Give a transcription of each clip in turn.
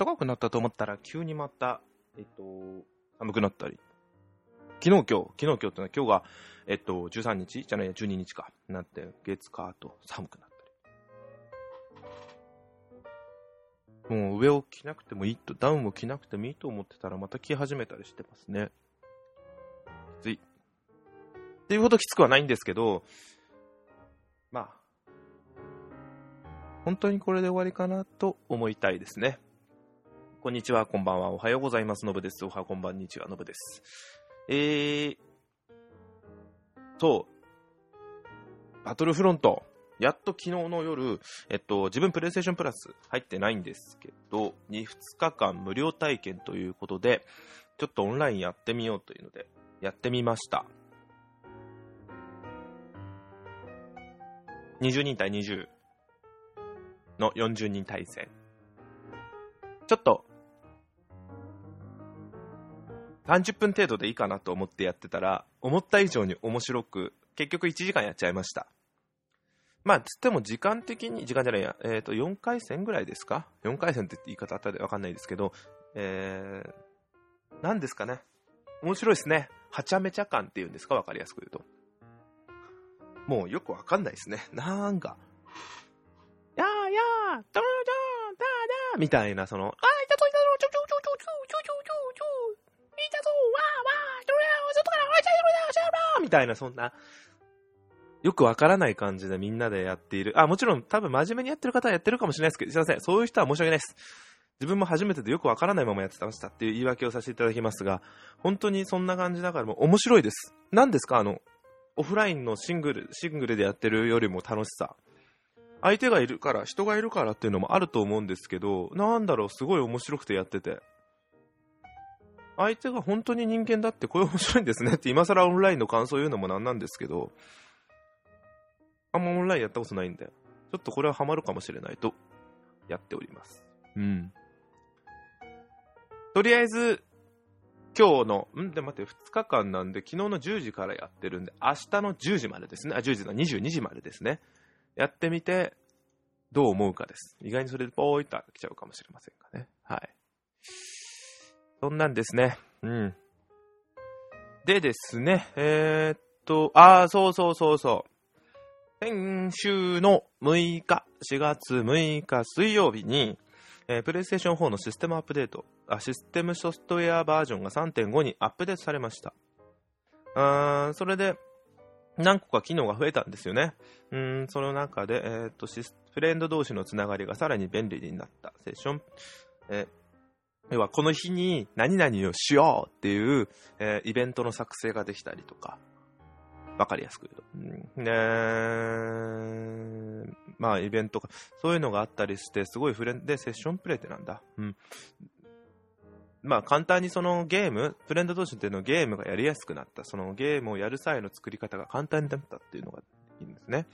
暖かくなったと思ったら、急にまた、えっと、寒くなったり。昨日、今日、昨日、今日ってのは今日が、えっと、13日？じゃないや、12日か。なって、月、火と寒くなったり。もう上を着なくてもいいと、ダウンを着なくてもいいと思ってたら、また着始めたりしてますね。きつい。っていうほどきつくはないんですけど、まあ、本当にこれで終わりかなと思いたいですね。こんにちは、こんばんは、おはようございます。のぶです。おはこんばんにちは、のぶです。えー、そう、バトルフロント、やっと昨日の夜、えっと、自分プレイステーションプラス入ってないんですけど、2, 2日間無料体験ということで、ちょっとオンラインやってみようというので、やってみました。20人対20の40人対戦。ちょっと、30分程度でいいかなと思ってやってたら、思った以上に面白く、結局1時間やっちゃいました。まあ、つっても時間的に、時間じゃないや、えっ、ー、と、4回戦ぐらいですか ?4 回戦って言い方あったでわかんないですけど、えー、何ですかね？面白いですね。はちゃめちゃ感っていうんですか？わかりやすく言うと。もうよくわかんないですね。なんか、やーやー、ドロドン、ダーダーみたいな、その、あみたいな、そんな、よくわからない感じでみんなでやっている。あ、もちろん多分真面目にやってる方はやってるかもしれないですけど、すいません。そういう人は申し訳ないです。自分も初めてでよくわからないままやってましたっていう言い訳をさせていただきますが、本当にそんな感じだからもう面白いです。何ですか？あの、オフラインのシングル、シングルでやってるよりも楽しさ。相手がいるから、人がいるからっていうのもあると思うんですけど、なんだろう、すごい面白くてやってて。相手が本当に人間だってこれ面白いんですねって今更オンラインの感想を言うのもなんなんですけど、あんまオンラインやったことないんで、ちょっとこれはハマるかもしれないとやっております。うん。とりあえず、今日の、ん？で待って、2日間なんで、昨日の10時からやってるんで、明日の10時までですね。あ、10時の22時までですね。やってみて、どう思うかです。意外にそれでポーイと来ちゃうかもしれませんがね。はい。そんなんですね。うん。でですね、えー、っと、あー、そうそうそうそう。先週の6日、4月6日水曜日に、えー、プレイステーション4のシステムアップデートあ、システムソフトウェアバージョンが3.5にアップデートされました。あそれで、何個か機能が増えたんですよね。うん、その中で、えー、っと、フレンド同士のつながりがさらに便利になったセッション、えー、要はこの日に何々をしようっていう、えー、イベントの作成ができたりとか、わかりやすく言うと。うん、で、まあ、イベントか、そういうのがあったりして、すごいフレンで、セッションプレイってなんだ？うん。まあ、簡単にそのゲーム、フレンド同士ってのゲームがやりやすくなった。そのゲームをやる際の作り方が簡単になったっていうのがいいんですね。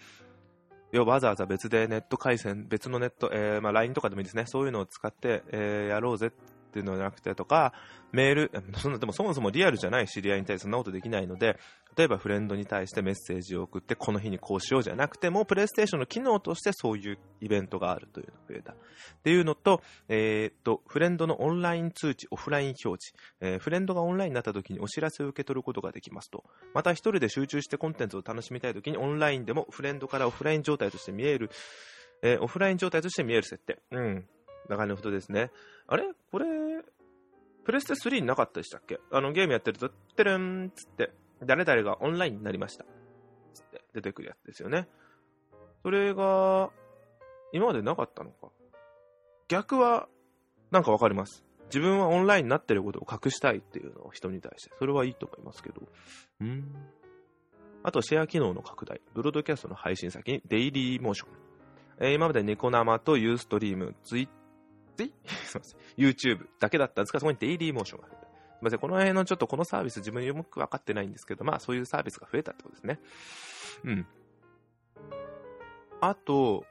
要はわざわざ別でネット回線、別のネット、えー、まあ LINE とかでもいいですね。そういうのを使って、えー、やろうぜっていうのじゃなくてとか、メール、そんな、でもそもそもリアルじゃない知り合いに対してそんなことできないので、例えばフレンドに対してメッセージを送って、この日にこうしようじゃなくても、プレイステーションの機能としてそういうイベントがあるというのが増えた。っていうのと、えー、っと、フレンドのオンライン通知、オフライン表示、えー、フレンドがオンラインになった時にお知らせを受け取ることができますと。また一人で集中してコンテンツを楽しみたい時にオンラインでもフレンドからオフライン状態として見える、えー、オフライン状態として見える設定。うん。なるほどですね。あれ？これ、プレステ3なかったでしたっけ？あのゲームやってると、てるんつって、誰々がオンラインになりました。つって出てくるやつですよね。それが、今までなかったのか。逆は、なんかわかります。自分はオンラインになってることを隠したいっていうのを人に対して。それはいいと思いますけど。うん。あと、シェア機能の拡大。ブロードキャストの配信先にデイリーモーション。えー、今までニコ生とユーストリーム、ツイッ すみません。YouTube だけだったんですが、そこにデイリーモーションが増えた。すみません。この辺のちょっとこのサービス自分よく分かってないんですけど、まあそういうサービスが増えたってことですね。うん。あと、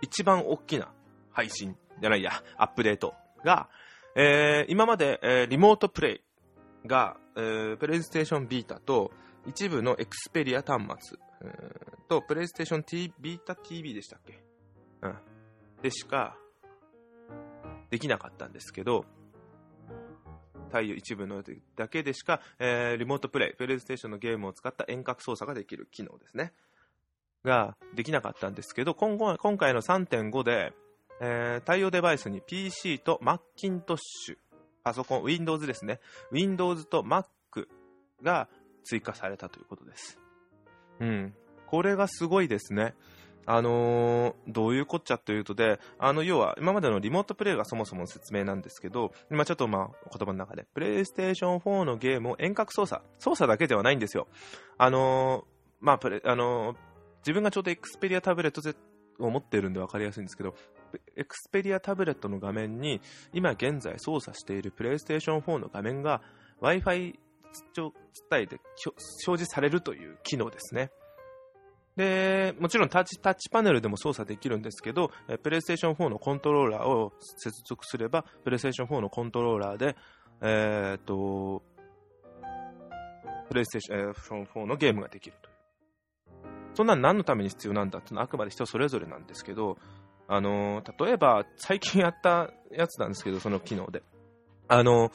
一番大きな配信じゃないや、アップデートが、えー、今まで、えー、リモートプレイが、えー、プレイステーションビータと一部のエクスペリア端末、えー、とプレイステーション T ビータ TV でしたっけ？うん。でしかできなかったんですけど、太陽一部のだけでしか、えー、リモートプレイ、プレイステーションのゲームを使った遠隔操作ができる機能ですね。ができなかったんですけど、今後今回の3.5で、えー、対応デバイスに PC と Macintosh、パソコン、Windows ですね。Windows と Mac が追加されたということです。うん。これがすごいですね。あのー、どういうこっちゃというとで、あの、要は、今までのリモートプレイがそもそも説明なんですけど、今ちょっとまあ、言葉の中で、プレイステーション4のゲームを遠隔操作、操作だけではないんですよ。あのー、まあ、プレ、あのー、自分がちょうどエクスペリアタブレットを持っているんで分かりやすいんですけど、エクスペリアタブレットの画面に、今現在操作しているプレイステーション4の画面が Wi-Fi 伝えで表示されるという機能ですね。で、もちろんタッチタッチパネルでも操作できるんですけど、プレイステーション4のコントローラーを接続すれば、プレイステーション4のコントローラーで、えー、っと、プレイステーション4のゲームができるという。そんなん何のために必要なんだっていうのはあくまで人それぞれなんですけど、あの例えば最近やったやつなんですけど、その機能で。あの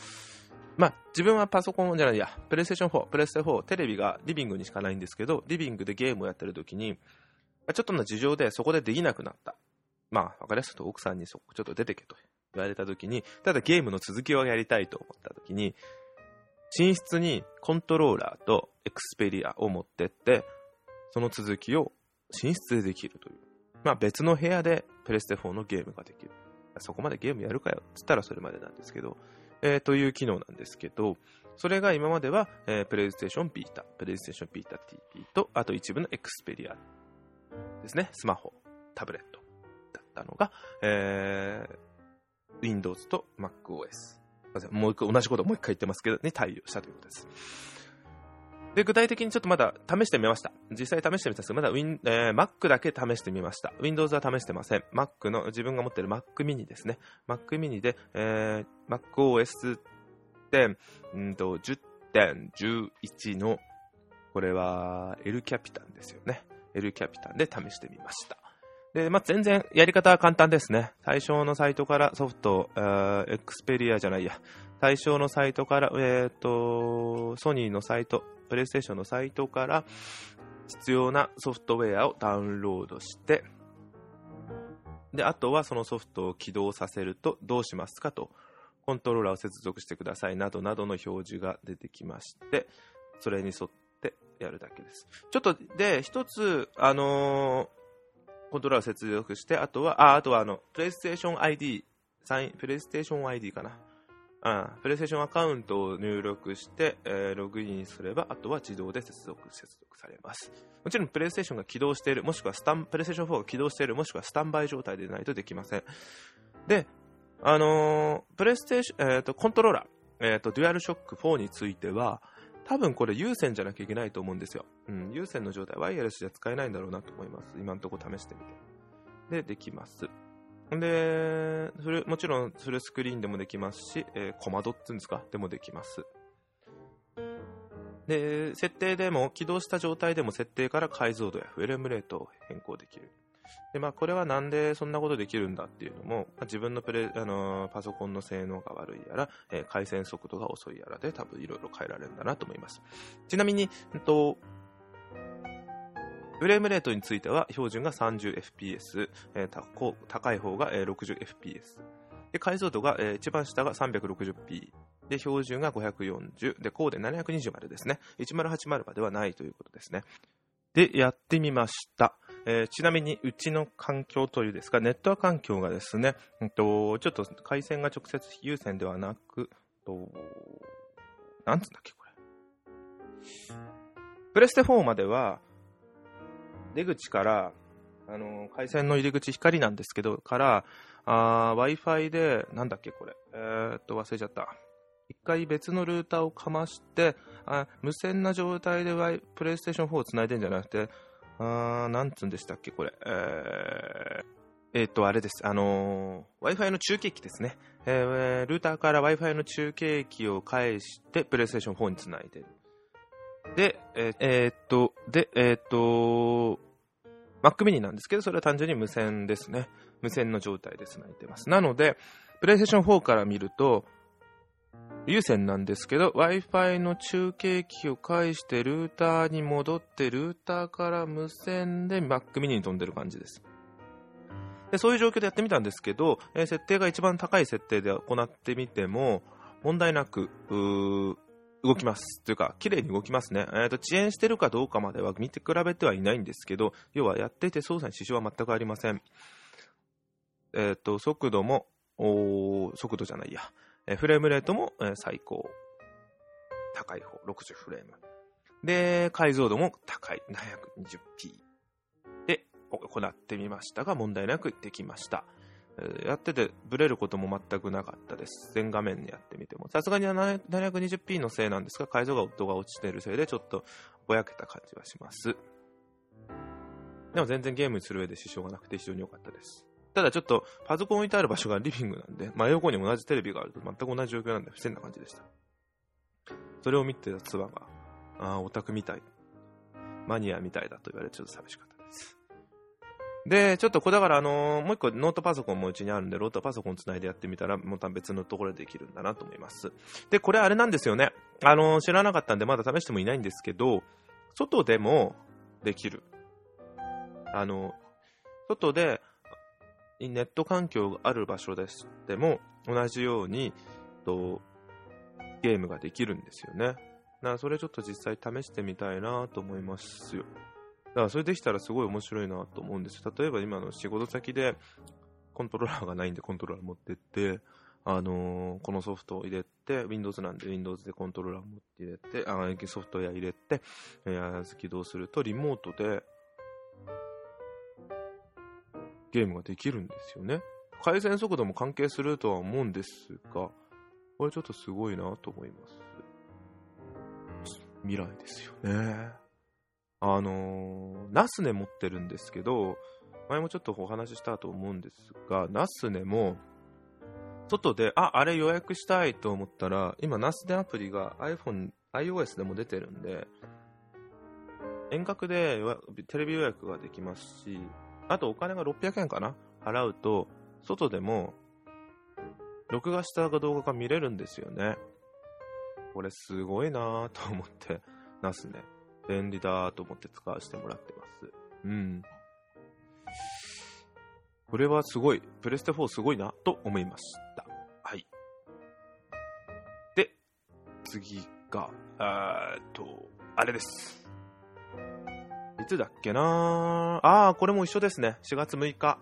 まあ、自分はパソコンじゃないや、プレイステーション4、プレステ4、テレビがリビングにしかないんですけど、リビングでゲームをやってる時に、ちょっとの事情でそこでできなくなった。まあ、わかりやすく奥さんにそこちょっと出てけと言われた時に、ただゲームの続きをやりたいと思った時に、寝室にコントローラーとエクスペリアを持ってって、その続きを寝室でできるという。まあ別の部屋でプレステ4のゲームができる。そこまでゲームやるかよっつったらそれまでなんですけど、えー、という機能なんですけど、それが今までは、えー、プレイステーションビータ、プレイステーションビータ TV と、あと一部のエクスペリアですね、スマホ、タブレットだったのが、えー、Windows と MacOS。もう一回、同じこともう一回言ってますけど、に対応したということです。で、具体的にちょっとまだ試してみました。実際試してみたんですけど、まだ Win、えー、Mac だけ試してみました。Windows は試してません。Mac の、自分が持ってる Mac mini ですね。Mac mini で、えー、MacOS 10、うんと、10.11の、これは L キャピタンですよね。L キャピタンで試してみました。で、まあ、全然やり方は簡単ですね。対象のサイトからソフト、えー、エクスペリアじゃないや。対象のサイトから、えっ、ー、と、ソニーのサイト、プレイステーションのサイトから必要なソフトウェアをダウンロードして、で、あとはそのソフトを起動させるとどうしますかと、コントローラーを接続してくださいなどなどの表示が出てきまして、それに沿ってやるだけです。ちょっと、で、一つ、あのー、コントローラーを接続して、あとは、あ、あとはあの、プレイステーション ID、サイン、プレイステーション ID かな。あプレイステーションアカウントを入力して、えー、ログインすれば、あとは自動で接続、接続されます。もちろん、プレイステーションが起動している、もしくはスタン、プレイステーション4が起動している、もしくはスタンバイ状態でないとできません。で、あのー、プレイステーション、えっ、ー、と、コントローラー、えっ、ー、と、デュアルショック4については、多分これ有線じゃなきゃいけないと思うんですよ。うん、有線の状態、ワイヤレスじゃ使えないんだろうなと思います。今のところ試してみて。で、できます。で、フルもちろんフルスクリーンでもできますし、えー、小窓っていうんですか、でもできます。で、設定でも、起動した状態でも設定から解像度やフレームレートを変更できる。で、まあ、これはなんでそんなことできるんだっていうのも、まあ、自分のプレ、あのー、パソコンの性能が悪いやら、えー、回線速度が遅いやらで多分いろいろ変えられるんだなと思います。ちなみに、えっと、フレームレートについては標準が 30fps、えー、高い方が 60fps。で、解像度が、えー、一番下が 360p。で、標準が540。で、高で720までですね。1080まではないということですね。で、やってみました。えー、ちなみに、うちの環境というですか、ネットワーク環境がですね、うんと、ちょっと回線が直接有線ではなく、と、なんつうんだっけ、これ。プレステ4までは、出口から、あの回線の入り口光なんですけど、から、Wi-Fi で、なんだっけこれ、えー、っと、忘れちゃった。一回別のルーターをかまして、あ無線な状態で、y、プレイステーション4をつないでんじゃなくて、あなんつうんでしたっけこれ。えー、えー、っと、あれです。あのー、Wi-Fi の中継機ですね。えー、ルーターから Wi-Fi の中継機を返して、プレイステーション4につないでる。で、えー、えー、っと、で、えー、っと、Mac mini なんですけど、それは単純に無線ですね。無線の状態で繋いでます。なので、プレイステーション4から見ると、有線なんですけど、Wi-Fi の中継機を介してルーターに戻って、ルーターから無線で Mac mini に飛んでる感じです。でそういう状況でやってみたんですけど、えー、設定が一番高い設定で行ってみても、問題なく、動きます。というか、綺麗に動きますね。え、ー、と、遅延してるかどうかまでは見て比べてはいないんですけど、要はやっていて操作に支障は全くありません。えっ、ー、と、速度も、速度じゃないや。えフレームレートも、え最高。高い方、60フレーム。で、解像度も高い、720p で行ってみましたが、問題なくできました。やっててブレることも全くなかったです。全画面でやってみても。さすがに 720p のせいなんですが、解像度が落ちてるせいでちょっとぼやけた感じはします。でも全然ゲームにする上で支障がなくて非常に良かったです。ただちょっとパソコン置いてある場所がリビングなんで、真横に同じテレビがあると全く同じ状況なんで不自然な感じでした。それを見てた妻が、ああ、オタクみたい。マニアみたいだと言われてちょっと寂しかったで。ちょっとこれだからあのー、もう一個ノートパソコンもうちにあるんで、ロートパソコンつないでやってみたら、また別のところでできるんだなと思います。で、これあれなんですよね。あのー、知らなかったんでまだ試してもいないんですけど、外でもできる。あのー、外で、ネット環境がある場所ですでも、同じように、と、ゲームができるんですよね。だからそれちょっと実際試してみたいなと思いますよ。だからそれできたらすごい面白いなと思うんです例えば今の仕事先でコントローラーがないんでコントローラー持ってって、あのー、このソフトを入れて、Windows なんで Windows でコントローラー持って入れて、あソフトウェア入れて、えー、起動するとリモートでゲームができるんですよね。改善速度も関係するとは思うんですが、これちょっとすごいなと思います。未来ですよね。あのナスネ持ってるんですけど、前もちょっとお話ししたと思うんですが、ナスネも、外で、あ、あれ予約したいと思ったら、今、ナスネアプリが iPhone、iOS でも出てるんで、遠隔でテレビ予約ができますし、あとお金が600円かな？払うと、外でも、録画した動画が見れるんですよね。これすごいなぁと思って、ナスネ。便利だと思って使わせてもらってます。うん。これはすごい、プレステ4すごいなと思いました。はい。で、次が、えっと、あれです。いつだっけなああ、これも一緒ですね。4月6日。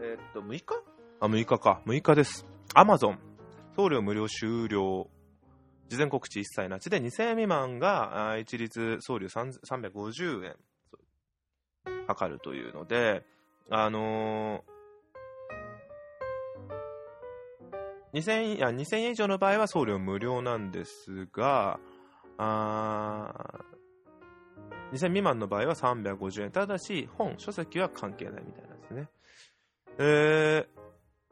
えー、っと、6日？あ、6日か。6日です。アマゾン。送料無料終了事前告知一切なしで2000円未満が一律送料350円かかるというので、あのー、2000, 円以上の場合は送料無料なんですが、あ2000未満の場合は350円。ただし、本、書籍は関係ないみたいなんですね。えー、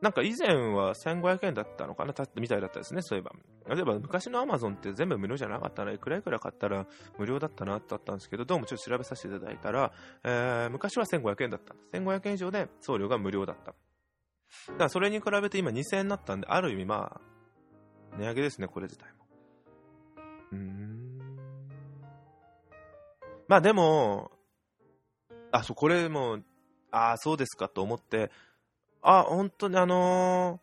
なんか以前は1500円だったのかなみたいだったですね、そういえば。例えば昔のアマゾンって全部無料じゃなかったらいくらいくら買ったら無料だったなってあったんですけど、どうもちょっと調べさせていただいたら、えー、昔は1500円だった。1500円以上で送料が無料だった。だからそれに比べて今2000円になったんで、ある意味まあ、値上げですね、これ自体も。うーん。まあでも、あ、そう、これも、ああ、そうですかと思って、あ、本当にあの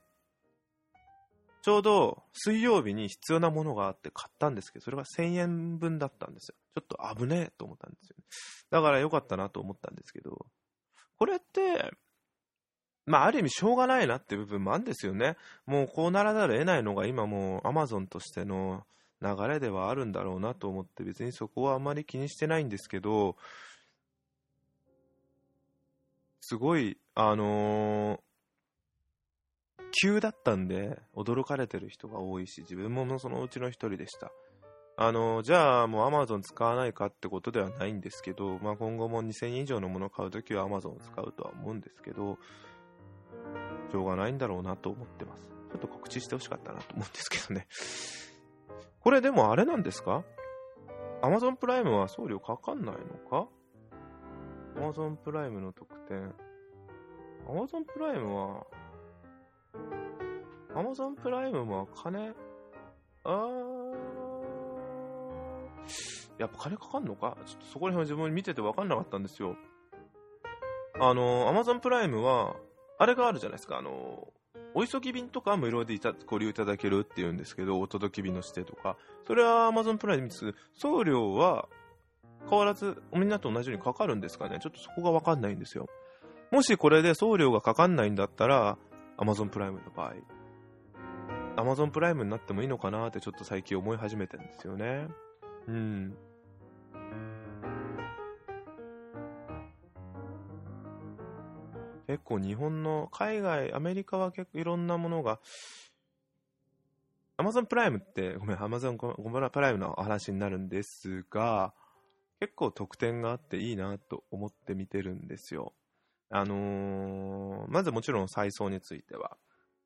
ー、ちょうど水曜日に必要なものがあって買ったんですけど、それが1000円分だったんですよ。ちょっと危ねえと思ったんですよ、ね。だから良かったなと思ったんですけど、これって、まあ、ある意味しょうがないなって部分もあるんですよね。もうこうならざるを得ないのが今もう Amazon としての流れではあるんだろうなと思って別にそこはあまり気にしてないんですけど、すごい、あのー、急だったんで、驚かれてる人が多いし、自分もそのうちの一人でした。あの、じゃあもう Amazon 使わないかってことではないんですけど、まあ、今後も2000円以上のものを買うときは Amazon を使うとは思うんですけど、しょうがないんだろうなと思ってます。ちょっと告知してほしかったなと思うんですけどね。これでもあれなんですか ?Amazon プライムは送料かかんないのか ?Amazon プライムの特典。Amazon プライムは Amazon プライムも金、あ、やっぱ金かかんのか？ちょっとそこら辺は自分見てて分かんなかったんですよ。あの、Amazon プライムは、あれがあるじゃないですか、あの、お急ぎ便とかは無料でいたご利用いただけるっていうんですけど、お届け便の指定とか、それは Amazon プライムです。送料は変わらず、みんなと同じようにかかるんですかね？ちょっとそこがわかんないんですよ。もしこれで送料がかかんないんだったら、Amazon プライムの場合、Amazon プライムになってもいいのかなってちょっと最近思い始めてるんですよね。うん。結構日本の海外、アメリカは結構いろんなものが、Amazon プライムって、ごめん、Amazon ごめんプライムの話になるんですが、結構特典があっていいなと思って見てるんですよ。あのー、まずもちろん再送については、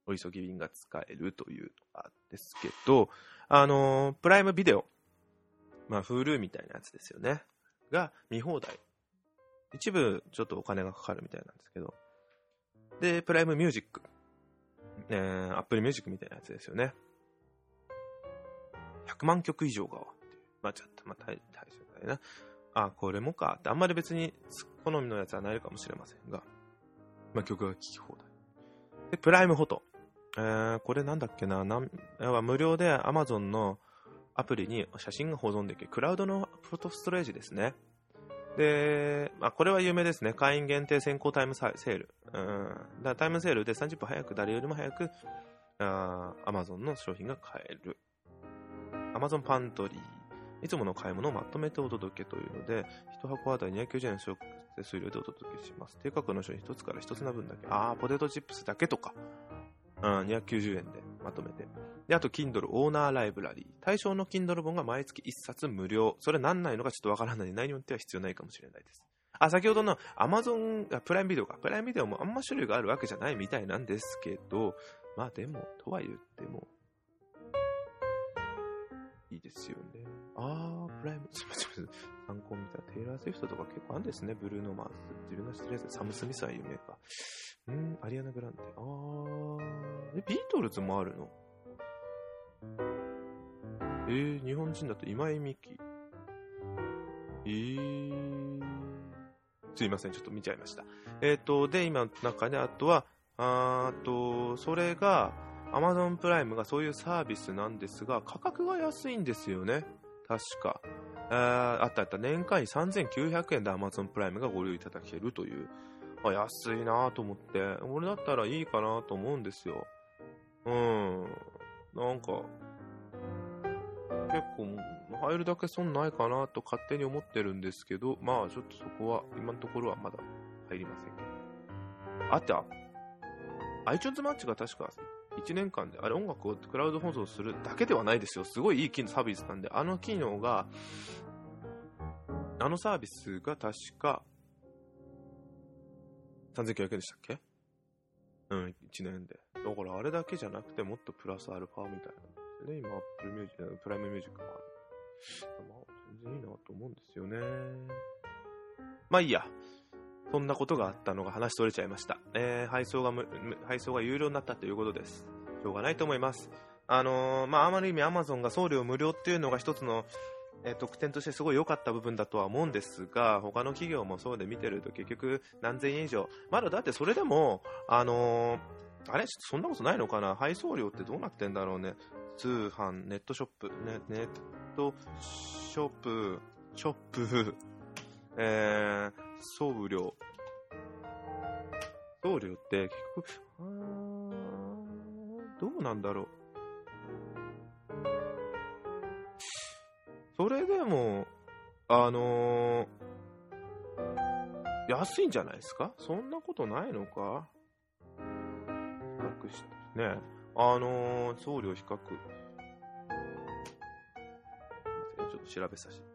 お急ぎ便が使えるというのがですけど、あのー、プライムビデオ、まあ、Hulu みたいなやつですよね。が見放題。一部ちょっとお金がかかるみたいなんですけど。で、プライムミュージック。えー、アップルミュージックみたいなやつですよね。100万曲以上が。まあ、ちょっと、まあ、大大丈だよな。あ、これもかって、あんまり別に好みのやつはないかもしれませんが、まあ、曲が聴き放題。で、プライムフォト。えー、これなんだっけな、なん無料で Amazon のアプリに写真が保存できる、クラウドのフォトストレージですね。で、まあ、これは有名ですね。会員限定先行タイムセール。うん。だタイムセールで30分早く、誰よりも早く、あ Amazon の商品が買える。Amazon パントリー。いつもの買い物をまとめてお届けというので、1箱あたり290円の手数料でお届けします。低価格の商品1つから1つな分だけ。ああ、ポテトチップスだけとか。うん、290円でまとめて。で、あと、Kindle オーナーライブラリー。対象の Kindle 本が毎月1冊無料。それ何ないのかちょっとわからない、内容によっては必要ないかもしれないです。あ、先ほどの Amazon、プライムビデオか。プライムビデオもあんま種類があるわけじゃないみたいなんですけど、まあでも、とは言っても、いいですよね。あー、プライム、すみません。参考見たテイラー・スウィフトとか結構あるんですね。ブルーノ・マース。自分が知ってるやつサム・スミスは有名か。うん、アリアナ・グランデ。あー、え、ビートルズもあるの？えー、日本人だと今井美樹。えー、すいません、ちょっと見ちゃいました。えっ、ー、と、で、今の中で、あとは、あーと、それが、Amazon プライムがそういうサービスなんですが、価格が安いんですよね。確か。ああったあった。年間に3900円で Amazon プライムがご利用いただけるという。あ、安いなと思って。俺だったらいいかなと思うんですよ。うん。なんか、結構、入るだけ損ないかなと勝手に思ってるんですけど、まあちょっとそこは、今のところはまだ入りませんけど。あった iTunes マッチが確か1年間で、あれ音楽をクラウド放送するだけではないですよ。すごいいい機能サービスなんで、あの機能が、あのサービスが確か、3900円でしたっけ？うん、1年で。だからあれだけじゃなくてもっとプラスアルファみたいなね。今、Apple Music、プライムミュージックもある。まあ、全然いいなと思うんですよね。まあいいや。そんなことがあったのが話取れちゃいました。えー、配送が配送が有料になったということです。しょうがないと思います。あのー、まあ、あまり意味 Amazon が送料無料っていうのが一つの、えー、特典としてすごい良かった部分だとは思うんですが、他の企業もそうで見てると結局何千円以上。まだだってそれでも、あのー、あれ？そんなことないのかな？配送料ってどうなってんだろうね。通販、ネットショップ、ね、ネットショップ、ショップ、えー、送料。送料って結局、どうなんだろう。それでも、あのー、安いんじゃないですか？そんなことないのか？比較して、ね。あのー、送料比較。ちょっと調べさせて。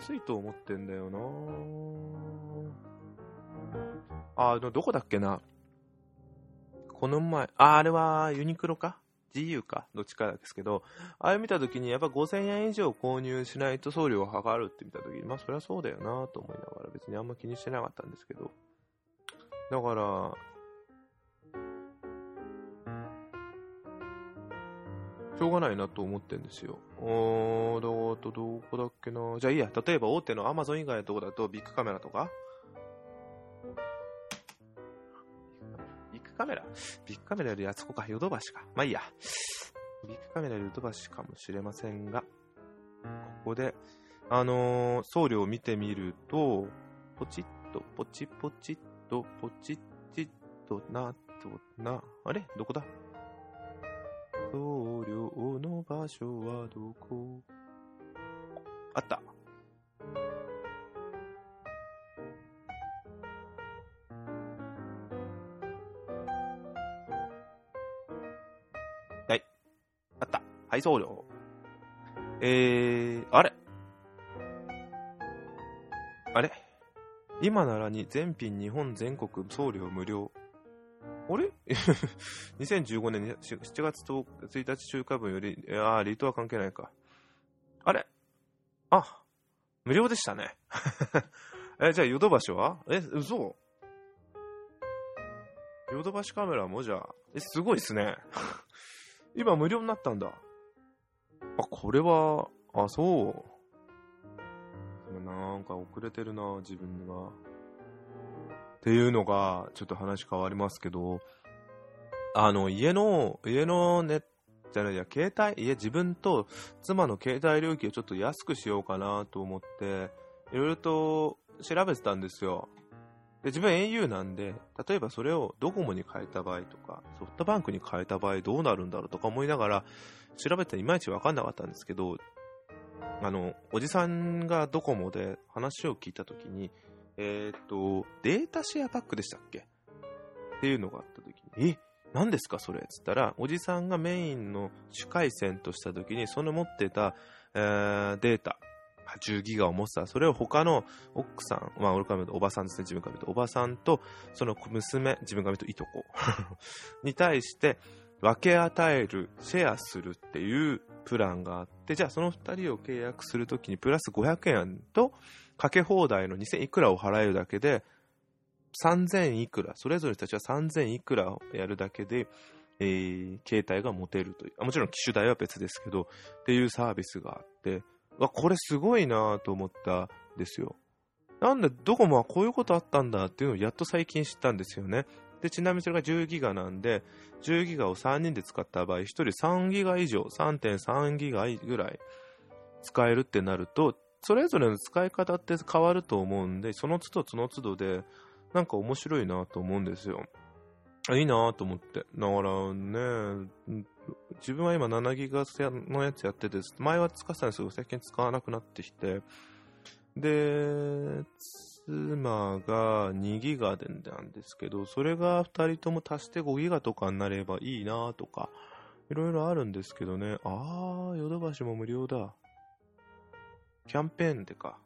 安いと思ってんだよな。あの、どこだっけな。この前、あ、あれはユニクロか ?GU か？どっちかですけど、あれ見たときにやっぱ5000円以上購入しないと送料がかかるって見たときに、まあそりゃそうだよなと思いながら別にあんま気にしてなかったんですけど、だから、しょうがないなと思ってんですよ。おー、どこどこだっけな。じゃあいいや、例えば大手のアマゾン以外のとこだとビッグカメラとか？ビッグカメラ？ビッグカメラよりあそこか、ヨドバシか。まあいいや。ビッグカメラよりヨドバシかもしれませんが、ここで、あのー、送料を見てみると、ポチッと、ポチポチッと、ポチッチッとな、とな、あれ？どこだ？送料の場所はどこあった。はい。あった。はい、送料。えー、あれあれ？今ならに全品日本全国送料無料。あれ ?2015 年7月1日中華分より、ああ、リートは関係ないか。あれ？あ、無料でしたね。え、じゃあ、ヨドバシは？え、嘘？ヨドバシカメラもじゃあ、え、すごいっすね。今無料になったんだ。あ、これは、あ、そう。なんか遅れてるな、自分が。っていうのが、ちょっと話変わりますけど、あの、家の、家のネッじゃないや、携帯、家、自分と妻の携帯料金をちょっと安くしようかなと思って、いろいろと調べてたんですよ。で、自分 au なんで、例えばそれをドコモに変えた場合とか、ソフトバンクに変えた場合どうなるんだろうとか思いながら、調べていまいちわかんなかったんですけど、あの、おじさんがドコモで話を聞いたときに、えっ、と、データシェアパックでしたっけ？っていうのがあったときに、え、何ですかそれ？っつったら、おじさんがメインの主回線としたときに、その持ってた、えー、データ、10ギガを持ってた。それを他の奥さん、まあ、俺から見るとおばさんですね、自分から見ると、おばさんと、その娘、自分から見るといとこ。に対して、分け与える、シェアするっていうプランがあって、じゃあその2人を契約するときにプラス500円とかけ放題の2000いくらを払えるだけで、3000いくら、それぞれの人たちは3000いくらをやるだけで、えー、携帯が持てるという、もちろん機種代は別ですけど、っていうサービスがあって、わ、これすごいなと思ったんですよ。なんでドコモはこういうことあったんだっていうのをやっと最近知ったんですよね。で、ちなみにそれが10ギガなんで、10ギガを3人で使った場合、1人3ギガ以上、3.3ギガぐらい使えるってなると、それぞれの使い方って変わると思うんで、その都度その都度で、なんか面白いなと思うんですよ。いいなと思って。だからね、自分は今7ギガのやつやってて、前は使ってたんですけど、最近使わなくなってきて、で、妻が2ギガでなんですけど、それが2人とも足して5ギガとかになればいいなとか、いろいろあるんですけどね。あー、ヨドバシも無料だ。キャンペーンでか。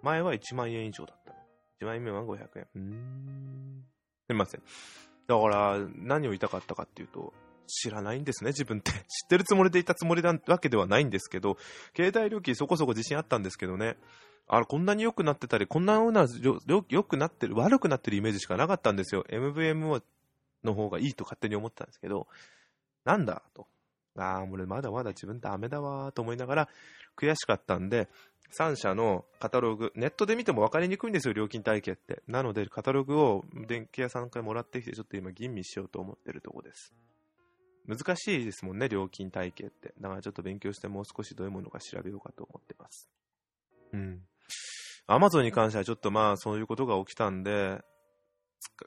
前は1万円以上だった1万円目は500円。うーん。すいません。だから、何を言いたかったかっていうと、知らないんですね、自分って。知ってるつもりでいたつもりなわけではないんですけど、携帯料金そこそこ自信あったんですけどね。あれ、こんなに良くなってたり、こんなような良くなってる、悪くなってるイメージしかなかったんですよ。MVM の方がいいと勝手に思ってたんですけど、なんだと。ああ、俺まだまだ自分ダメだわと思いながら悔しかったんで、3社のカタログ、ネットで見ても分かりにくいんですよ、料金体系って。なので、カタログを電気屋さんからもらってきて、ちょっと今吟味しようと思ってるとこです。難しいですもんね、料金体系って。だからちょっと勉強してもう少しどういうものか調べようかと思ってます。うん。アマゾンに関してはちょっとまあそういうことが起きたんで、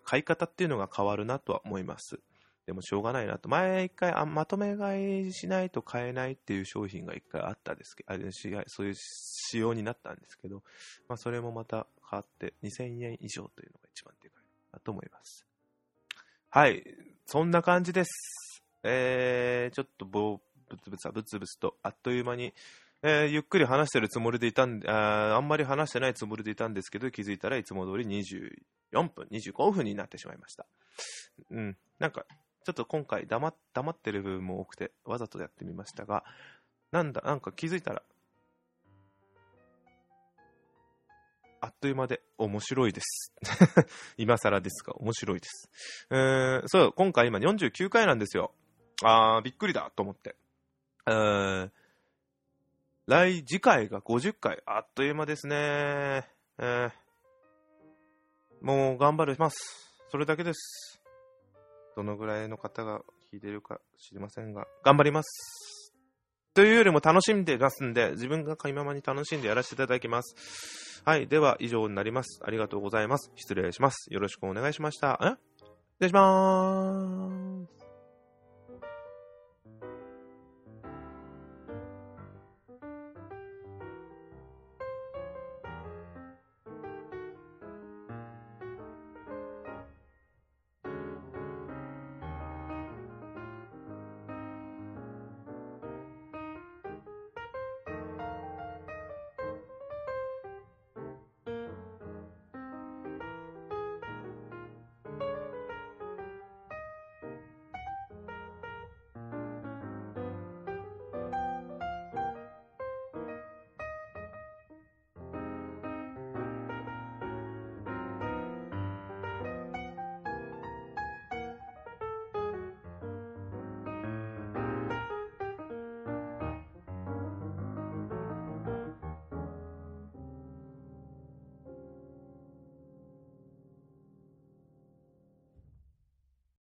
買い方っていうのが変わるなとは思います。でもしょうがないなと。前一回あ、まとめ買いしないと買えないっていう商品が一回あったですけど、あそういう仕様になったんですけど、まあそれもまた変わって2000円以上というのが一番でかいなと思います。はい。そんな感じです。えー、ちょっとぼブツブツブツブツとあっという間にえー、ゆっくり話してるつもりでいたんあ、あんまり話してないつもりでいたんですけど、気づいたらいつも通り24分、25分になってしまいました。うん。なんか、ちょっと今回黙黙ってる部分も多くて、わざとやってみましたが、なんだ、なんか気づいたら、あっという間で面白いです。今更ですが、面白いです。えー、そう、今回今49回なんですよ。あー、びっくりだと思って。えー、来、次回が50回。あっという間ですね。えー、もう頑張ります。それだけです。どのぐらいの方が聞いてるか知りませんが、頑張ります。というよりも楽しんで出すんで、自分が買いままに楽しんでやらせていただきます。はい。では、以上になります。ありがとうございます。失礼します。よろしくお願いしました。え？失礼しまーす。